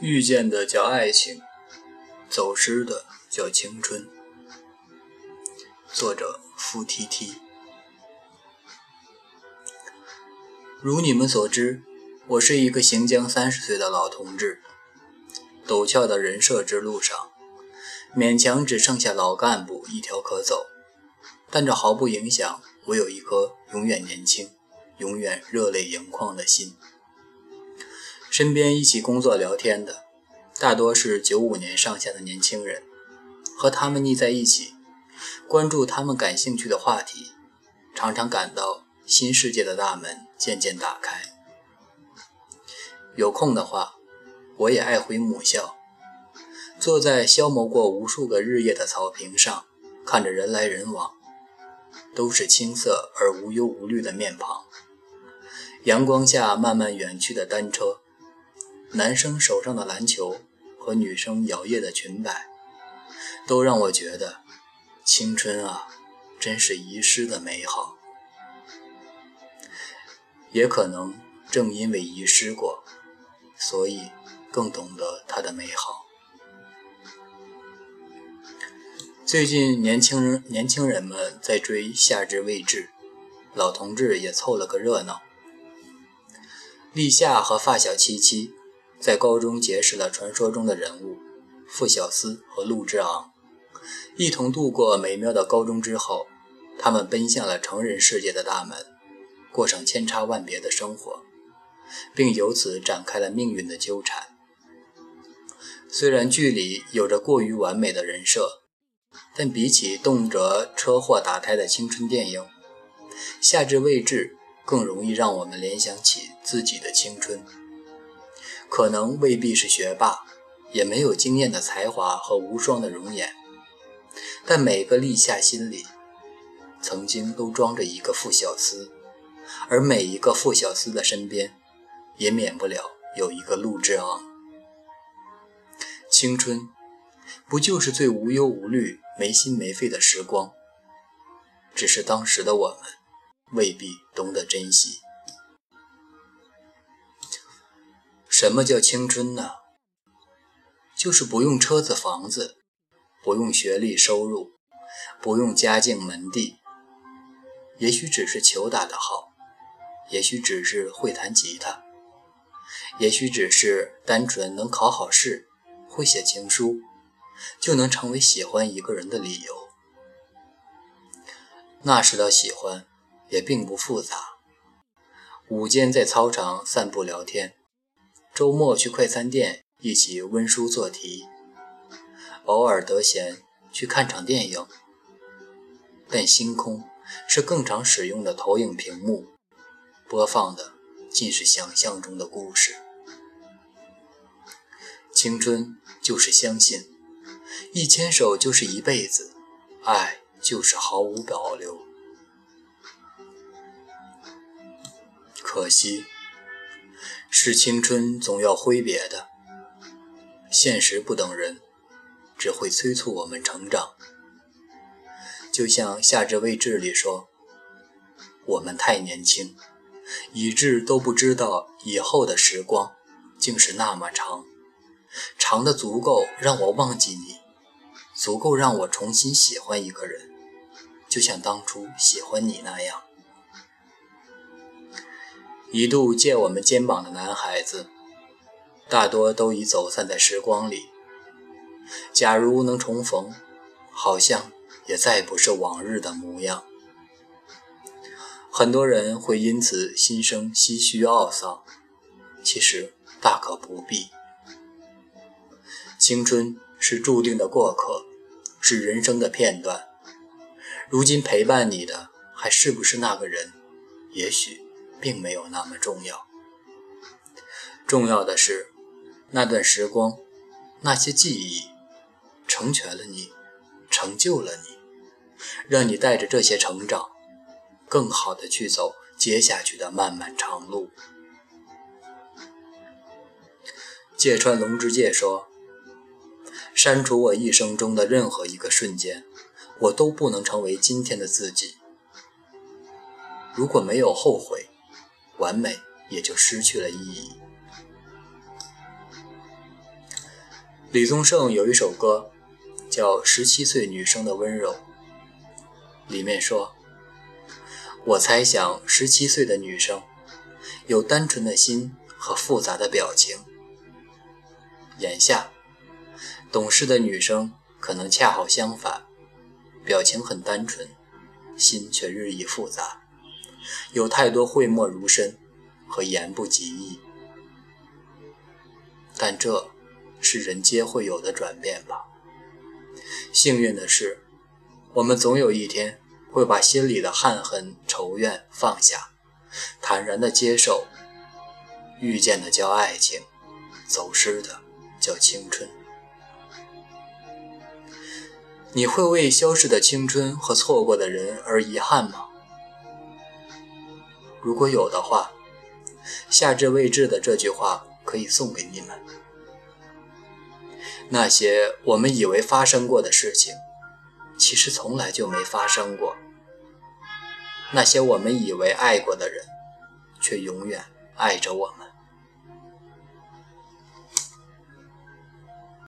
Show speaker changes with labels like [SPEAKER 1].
[SPEAKER 1] 遇见的叫爱情，走失的叫青春。作者：付 T T。如你们所知，我是一个行将三十岁的老同志。陡峭的人设之路上，勉强只剩下老干部一条可走，但这毫不影响我有一颗永远年轻、永远热泪盈眶的心。身边一起工作聊天的，大多是九五年上下的年轻人，和他们腻在一起，关注他们感兴趣的话题，常常感到新世界的大门渐渐打开。有空的话，我也爱回母校，坐在消磨过无数个日夜的草坪上，看着人来人往，都是青涩而无忧无虑的面庞，阳光下慢慢远去的单车。男生手上的篮球和女生摇曳的裙摆，都让我觉得青春啊，真是遗失的美好。也可能正因为遗失过，所以更懂得它的美好。最近年轻人年轻人们在追《夏至未至》，老同志也凑了个热闹。立夏和发小七七。在高中结识了传说中的人物傅小司和陆之昂，一同度过美妙的高中之后，他们奔向了成人世界的大门，过上千差万别的生活，并由此展开了命运的纠缠。虽然剧里有着过于完美的人设，但比起动辄车祸打胎的青春电影，《夏至未至》更容易让我们联想起自己的青春。可能未必是学霸，也没有惊艳的才华和无双的容颜，但每个立夏心里，曾经都装着一个傅小司，而每一个傅小司的身边，也免不了有一个陆之昂。青春，不就是最无忧无虑、没心没肺的时光？只是当时的我们，未必懂得珍惜。什么叫青春呢？就是不用车子房子，不用学历收入，不用家境门第，也许只是球打得好，也许只是会弹吉他，也许只是单纯能考好试，会写情书，就能成为喜欢一个人的理由。那时的喜欢也并不复杂，午间在操场散步聊天。周末去快餐店一起温书做题，偶尔得闲去看场电影。但星空是更常使用的投影屏幕，播放的尽是想象中的故事。青春就是相信，一牵手就是一辈子，爱就是毫无保留。可惜。是青春总要挥别的，现实不等人，只会催促我们成长。就像《夏至未至》里说：“我们太年轻，以致都不知道以后的时光竟是那么长，长的足够让我忘记你，足够让我重新喜欢一个人，就像当初喜欢你那样。”一度借我们肩膀的男孩子，大多都已走散在时光里。假如能重逢，好像也再不是往日的模样。很多人会因此心生唏嘘懊丧，其实大可不必。青春是注定的过客，是人生的片段。如今陪伴你的还是不是那个人？也许。并没有那么重要，重要的是那段时光，那些记忆，成全了你，成就了你，让你带着这些成长，更好的去走接下去的漫漫长路。芥川龙之介说：“删除我一生中的任何一个瞬间，我都不能成为今天的自己。如果没有后悔。”完美也就失去了意义。李宗盛有一首歌叫《十七岁女生的温柔》，里面说：“我猜想，十七岁的女生有单纯的心和复杂的表情。眼下，懂事的女生可能恰好相反，表情很单纯，心却日益复杂，有太多讳莫如深和言不及义。但这……”是人皆会有的转变吧。幸运的是，我们总有一天会把心里的憾恨、仇怨放下，坦然地接受。遇见的叫爱情，走失的叫青春。你会为消逝的青春和错过的人而遗憾吗？如果有的话，夏至未至的这句话可以送给你们。那些我们以为发生过的事情，其实从来就没发生过。那些我们以为爱过的人，却永远爱着我们。